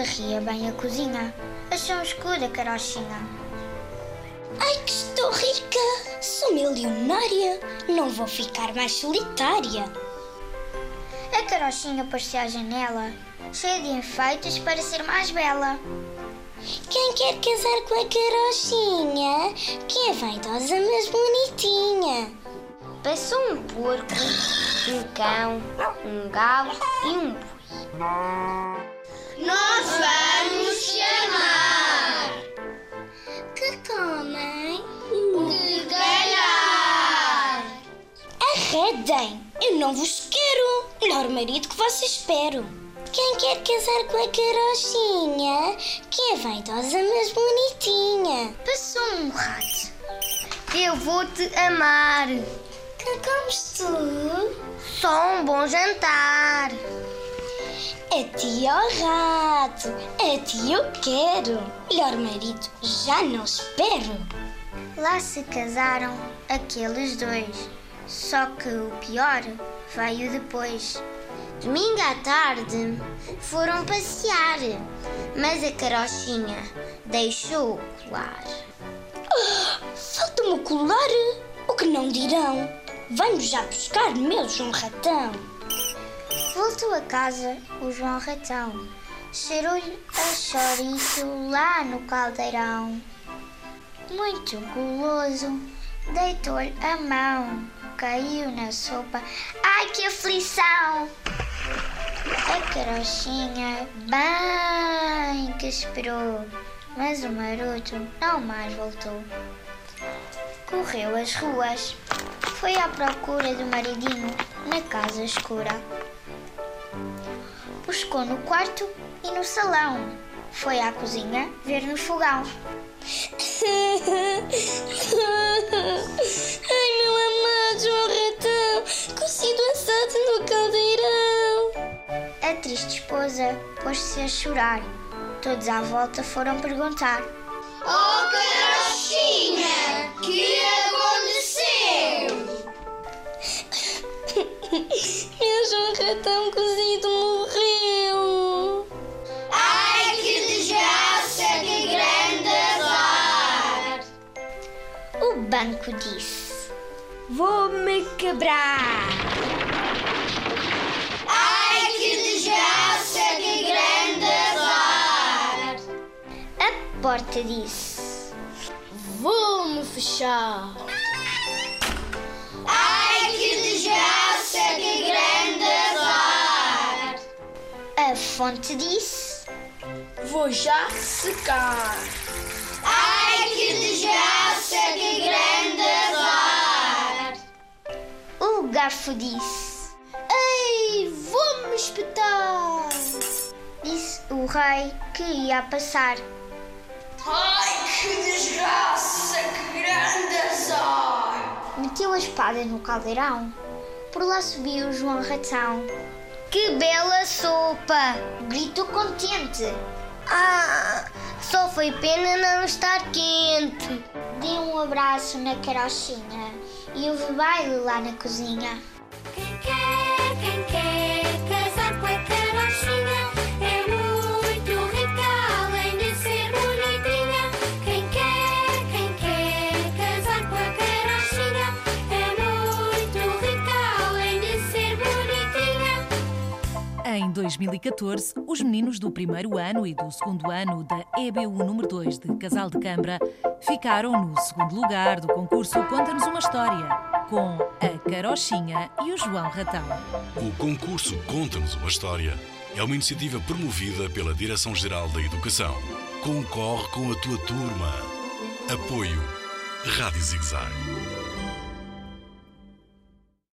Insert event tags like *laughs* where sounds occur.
varria bem a cozinha, achou escura a carochinha. Ai, que estou rica! Sou milionária! Não vou ficar mais solitária! Carochinha pôs-se à janela, cheia de enfeites para ser mais bela. Quem quer casar com a carochinha? Que é vaidosa, mas bonitinha! Passou um porco, um cão, um galo e um boi. Nós vamos chamar Que comem? de calhar. Arredem! Eu não vos quero! Melhor marido que vos espero! Quem quer casar com a carochinha? Que é vaidosa, mas bonitinha! Passou um rato. Eu vou-te amar. Que comes tu? Só um bom jantar. A ti, ó rato! A ti eu quero! Melhor marido já não espero! Lá se casaram aqueles dois. Só que o pior veio depois. Domingo à tarde foram passear, mas a carochinha deixou o colar. Falta-me o colar! O que não dirão? Vem-me já buscar, meu João Ratão! Voltou a casa o João Ratão. Cheirou-lhe a chouriço lá no caldeirão. Muito guloso, deitou-lhe a mão. Caiu na sopa. Ai, que aflição! A carochinha bem que esperou, mas o maroto não mais voltou. Correu as ruas, foi à procura do maridinho na casa escura. Buscou no quarto e no salão. Foi à cozinha ver no fogão. *laughs* triste esposa pôs-se a chorar. Todos à volta foram perguntar. Oh, carochinha, que aconteceu? Meu João Ratão cozido morreu! Ai, que desgraça, que grande azar! O banco disse: Vou-me quebrar. Porta disse: Vou-me fechar! Ai, que desgraça, que grande azar! A fonte disse: Vou já secar! Ai, que desgraça, que grande azar! O garfo disse: Ei, vou-me espetar. Disse o rei que ia passar. Ai, que desgraça, que grande azar! Meteu a espada no caldeirão. Por lá subiu o João Ratão. Que bela sopa! Gritou contente. Ah, só foi pena não estar quente. Deu um abraço na carochinha e houve baile lá na cozinha. Em 2014, os meninos do primeiro ano e do segundo ano da EBU número 2 de Casal de Câmara ficaram no segundo lugar do concurso Conta-nos uma História, com a Carochinha e o João Ratão. O concurso Conta-nos uma História é uma iniciativa promovida pela Direção-Geral da Educação. Concorre com a tua turma. Apoio Rádio Zigzag.